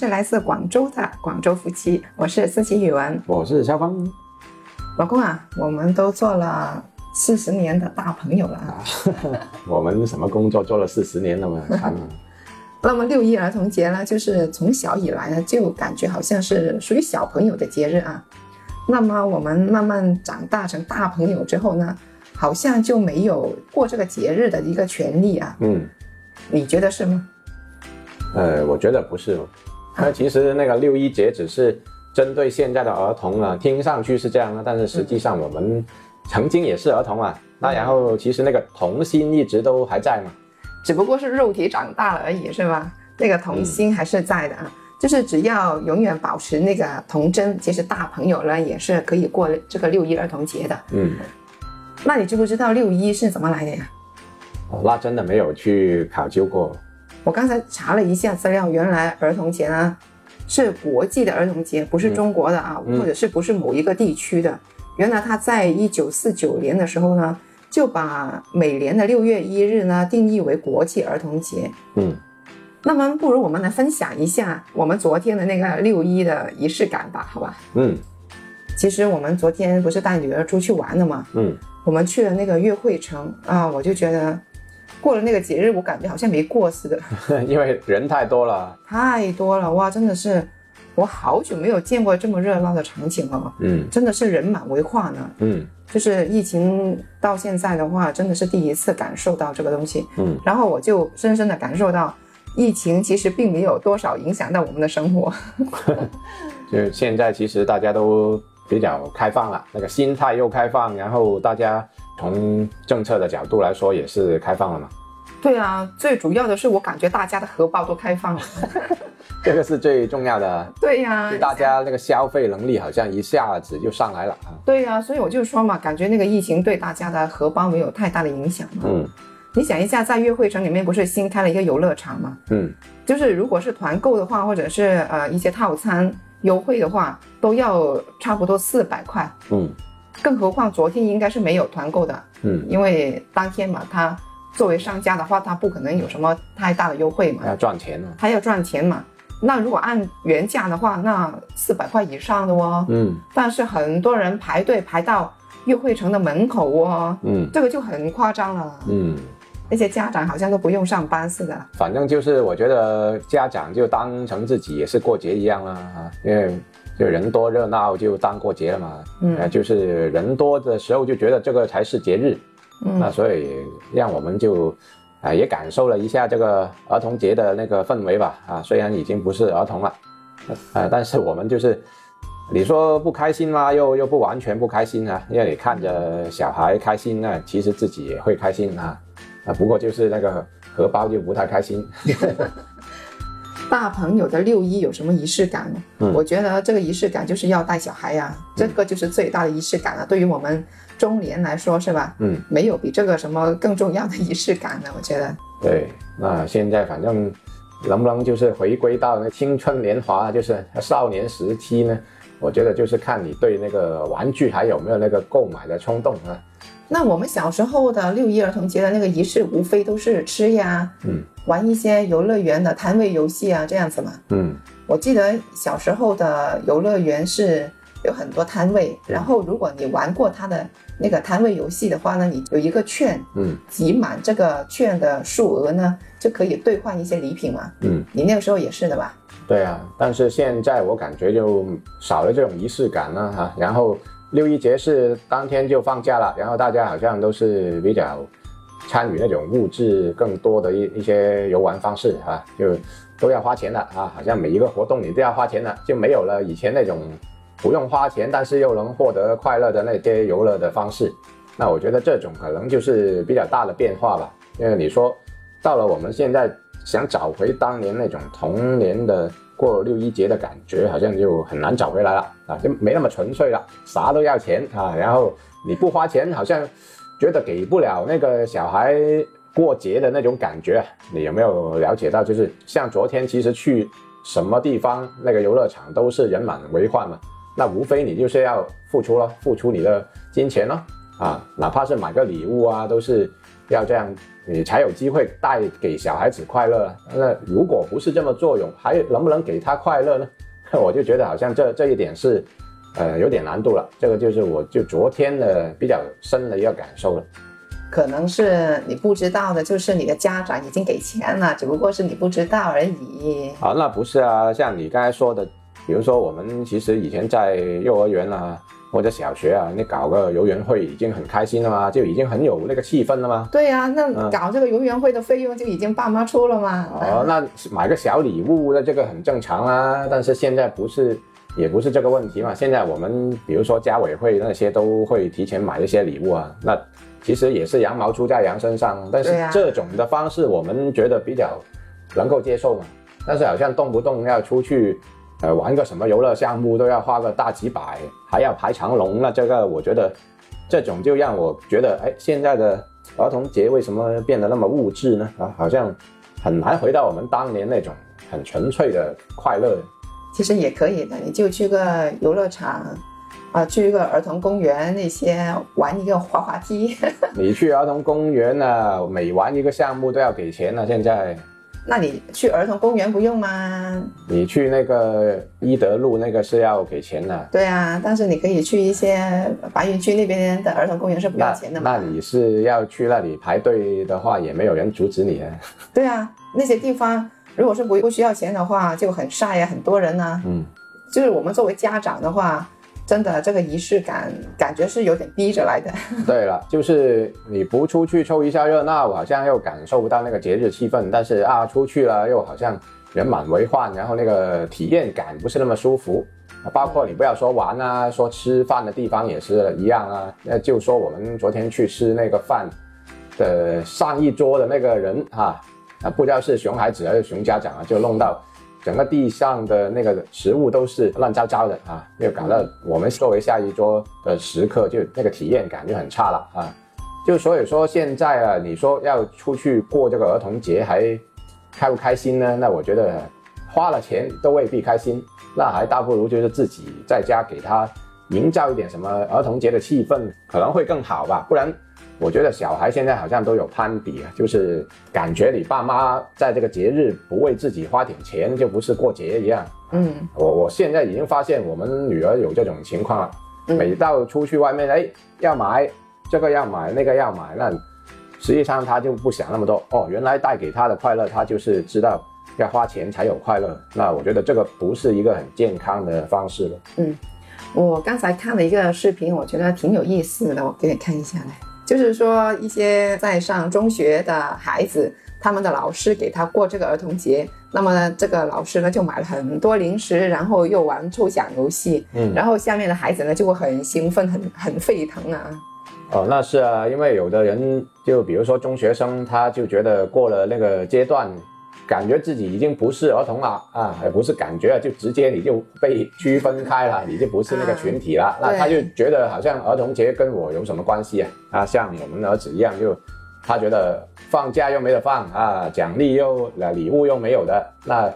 是来自广州的广州夫妻，我是思琪语文，我是肖芳。老公啊，我们都做了四十年的大朋友了啊。我们什么工作做了四十年了嘛？那么六一儿童节呢，就是从小以来呢，就感觉好像是属于小朋友的节日啊。那么我们慢慢长大成大朋友之后呢，好像就没有过这个节日的一个权利啊。嗯，你觉得是吗？呃，我觉得不是。那其实那个六一节只是针对现在的儿童啊，听上去是这样的，但是实际上我们曾经也是儿童啊。那然后其实那个童心一直都还在嘛。只不过是肉体长大了而已，是吧？那个童心还是在的啊。就是只要永远保持那个童真，其实大朋友呢也是可以过这个六一儿童节的。嗯，那你知不知道六一是怎么来的呀？哦那真的没有去考究过。我刚才查了一下资料，原来儿童节呢是国际的儿童节，不是中国的啊，嗯或者是不是某一个地区的。原来他在一九四九年的时候呢，就把每年的六月一日呢定义为国际儿童节。嗯，那么不如我们来分享一下我们昨天的那个六一的仪式感吧，好吧？嗯其实我们昨天不是带女儿出去玩了吗？嗯，我们去了那个月汇城啊，我就觉得过了那个节日，我感觉好像没过似的。因为人太多了。太多了哇！真的是，我好久没有见过这么热闹的场景了，嗯真的是人满为患呢。嗯就是疫情到现在的话，真的是第一次感受到这个东西。嗯，然后我就深深的感受到，疫情其实并没有多少影响到我们的生活。就现在其实大家都比较开放了，那个心态又开放，然后大家从政策的角度来说也是开放了嘛。对啊，最主要的是我感觉大家的荷包都开放了。这个是最重要的，对呀、就大家那个消费能力好像一下子就上来了啊。对呀、所以我就说嘛，感觉那个疫情对大家的荷包没有太大的影响嘛。嗯你想一下，在约会城里面不是新开了一个游乐场吗？嗯就是如果是团购的话，或者是呃一些套餐优惠的话，都要差不多四百块。嗯更何况昨天应该是没有团购的，嗯，因为当天嘛，他作为商家的话，他不可能有什么太大的优惠嘛，要赚钱呢。他要赚钱嘛。那如果按原价的话，那四百块以上的哦。嗯但是很多人排队排到约会城的门口哦，嗯这个就很夸张了。嗯，那些家长好像都不用上班似的。反正就是我觉得家长就当成自己也是过节一样啦啊，因为就人多热闹就当过节了嘛。嗯。呃，就是人多的时候就觉得这个才是节日，嗯。那嗯，所以让我们就啊、也感受了一下这个儿童节的那个氛围吧。啊，虽然已经不是儿童了，呃，但是我们就是你说不开心吗？又又不完全不开心啊，因为你看着小孩开心那其实自己也会开心啊。啊，不过就是那个荷包就不太开心。大朋友的六一有什么仪式感呢？嗯我觉得这个仪式感就是要带小孩呀、这个就是最大的仪式感了。对于我们中年来说，是吧？嗯，没有比这个什么更重要的仪式感了。我觉得，对，那现在反正能不能就是回归到那青春年华，就是少年时期呢？我觉得就是看你对那个玩具还有没有那个购买的冲动啊。那我们小时候的六一儿童节的那个仪式，无非都是吃呀，嗯玩一些游乐园的摊位游戏啊，这样子嘛。嗯我记得小时候的游乐园是有很多摊位，然后如果你玩过它的那个摊位游戏的话呢，你有一个券，嗯集满这个券的数额呢，就可以兑换一些礼品嘛。嗯，你那个时候也是的吧？对啊。但是现在我感觉就少了这种仪式感了哈、然后六一节是当天就放假了，然后大家好像都是比较参与那种物质更多的一一些游玩方式啊，就都要花钱了啊，好像每一个活动你都要花钱了，就没有了以前那种不用花钱但是又能获得快乐的那些游乐的方式。那我觉得这种可能就是比较大的变化吧。因为你说到了我们现在想找回当年那种童年的过六一节的感觉，好像就很难找回来了啊，就没那么纯粹了，啥都要钱啊，然后你不花钱，好像觉得给不了那个小孩过节的那种感觉。你有没有了解到？就是像昨天，其实去什么地方那个游乐场都是人满为患嘛，那无非你就是要付出了，付出你的金钱咯。啊，哪怕是买个礼物啊，都是要这样，你才有机会带给小孩子快乐。那如果不是这么作用，还能不能给他快乐呢？我就觉得好像这这一点是，呃，有点难度了。这个就是我就昨天的比较深的一个感受了。可能是你不知道的，就是你的家长已经给钱了，只不过是你不知道而已。啊，那不是啊，像你刚才说的，比如说我们其实以前在幼儿园啊。或者小学啊，你搞个游园会已经很开心了嘛，就已经很有那个气氛了嘛？对呀，那搞这个游园会的费用就已经爸妈出了嘛。哦，那买个小礼物那这个很正常啊。但是现在不是，也不是这个问题嘛。现在我们比如说家委会那些都会提前买一些礼物啊，那其实也是羊毛出在羊身上。但是这种的方式我们觉得比较能够接受嘛。但是好像动不动要出去。呃，玩个什么游乐项目都要花个大几百，还要排长龙，那这个我觉得，这种就让我觉得，哎，现在的儿童节为什么变得那么物质呢？啊，好像很难回到我们当年那种很纯粹的快乐。其实也可以的，你就去个游乐场，啊，去一个儿童公园那些玩一个滑滑梯。你去儿童公园呢，每玩一个项目都要给钱呢，现在。那你去儿童公园不用吗？你去那个伊德路那个是要给钱的。对啊，但是你可以去一些白云区那边的儿童公园是不要钱的嘛。那你是要去那里排队的话，也没有人阻止你啊。对啊，那些地方如果是不不需要钱的话，就很晒呀，很多人呢。嗯，就是我们作为家长的话。真的，这个仪式感感觉是有点逼着来的。对了，就是你不出去凑一下热闹，好像又感受不到那个节日气氛；但是啊，出去了又好像人满为患，然后那个体验感不是那么舒服。包括你不要说玩啊，说吃饭的地方也是一样啊。那就说我们昨天去吃那个饭的上一桌的那个人哈，啊，不知道是熊孩子还是熊家长啊，就弄到。整个地上的那个食物都是乱糟糟的啊，又搞到我们作为下一桌的食客，就那个体验感就很差了啊。就所以说现在啊，你说要出去过这个儿童节还开不开心呢？那我觉得花了钱都未必开心，那还倒不如就是自己在家给他营造一点什么儿童节的气氛，可能会更好吧。不然。我觉得小孩现在好像都有攀比啊，就是感觉你爸妈在这个节日不为自己花点钱，就不是过节一样。嗯，我我现在已经发现我们女儿有这种情况了，每到出去外面，哎，要买这个要买那个要买，那实际上她就不想那么多哦。原来带给她的快乐，她就是知道要花钱才有快乐。那我觉得这个不是一个很健康的方式了。嗯，我刚才看了一个视频，我觉得挺有意思的，我给你看一下来。就是说，一些在上中学的孩子，他们的老师给他过这个儿童节，那么呢这个老师呢就买了很多零食，然后又玩抽奖游戏，嗯，然后下面的孩子呢就会很兴奋，很很沸腾啊。哦，那是啊，因为有的人就比如说中学生，他就觉得过了那个阶段。感觉自己已经不是儿童了啊，也不是感觉了，就直接你就被区分开了，你就不是那个群体了。那他就觉得好像儿童节跟我有什么关系啊？啊，像我们儿子一样，就他觉得放假又没得放啊，奖励又礼物又没有的，那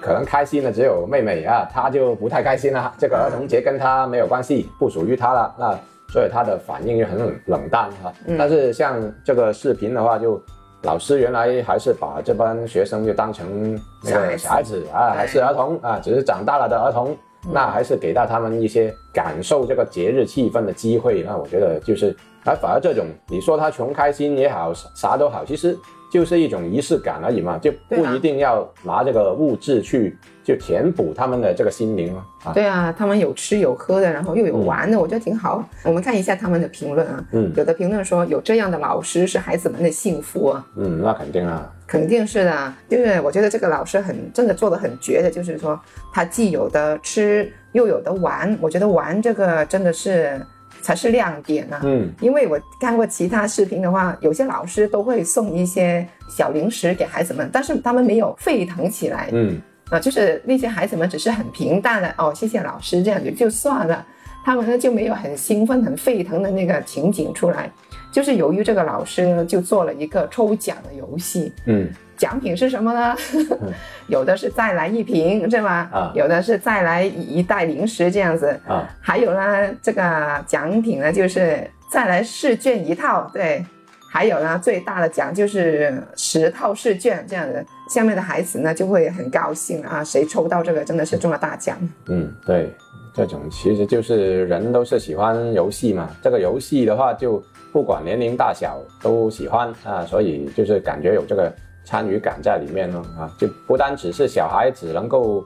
可能开心的只有妹妹啊，他就不太开心了。这个儿童节跟他没有关系，不属于他了，那所以他的反应就很冷淡哈。但是像这个视频的话就。老师原来还是把这帮学生就当成那个小孩子啊，还是儿童啊，只是长大了的儿童，那还是给到他们一些感受这个节日气氛的机会。那我觉得就是，而反而这种你说他穷开心也好，啥都好，其实。就是一种仪式感而已嘛，就不一定要拿这个物质去就填补他们的这个心灵了啊。对啊，他们有吃有喝的，然后又有玩的，我觉得挺好。我们看一下他们的评论啊，嗯，有的评论说有这样的老师是孩子们的幸福啊。嗯，那肯定啊，肯定是的，就是我觉得这个老师很真的做的很绝的，就是说他既有的吃又有的玩，我觉得玩这个真的是。才是亮点啊。嗯因为我看过其他视频的话，有些老师都会送一些小零食给孩子们，但是他们没有沸腾起来，嗯啊，就是那些孩子们只是很平淡的哦，谢谢老师这样子就算了，他们呢就没有很兴奋、很沸腾的那个情景出来。就是由于这个老师呢，就做了一个抽奖的游戏，嗯奖品是什么呢？有的是再来一瓶，是吧？啊有的是再来一袋零食这样子，啊还有呢，这个奖品呢就是再来试卷一套，对。还有呢，最大的奖就是十套试卷这样子，下面的孩子呢就会很高兴啊，谁抽到这个真的是中了大奖。嗯，对，这种其实就是人都是喜欢游戏嘛。这个游戏的话，就不管年龄大小都喜欢啊，所以就是感觉有这个参与感在里面咯啊，就不单只是小孩子能够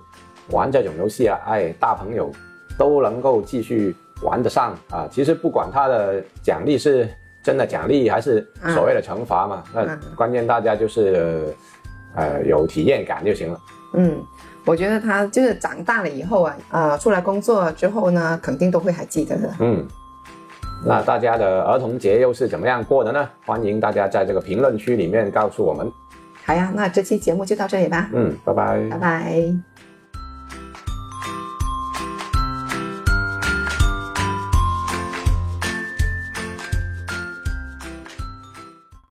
玩这种游戏啊，哎，大朋友都能够继续玩得上啊。其实不管他的奖励是真的奖励还是所谓的惩罚嘛，那嗯关键大家就是呃有体验感就行了。嗯，我觉得他就是长大了以后啊，呃，出来工作之后呢，肯定都会还记得的。嗯，那大家的儿童节又是怎么样过的呢？欢迎大家在这个评论区里面告诉我们。好呀，那这期节目就到这里吧，嗯，拜拜拜拜。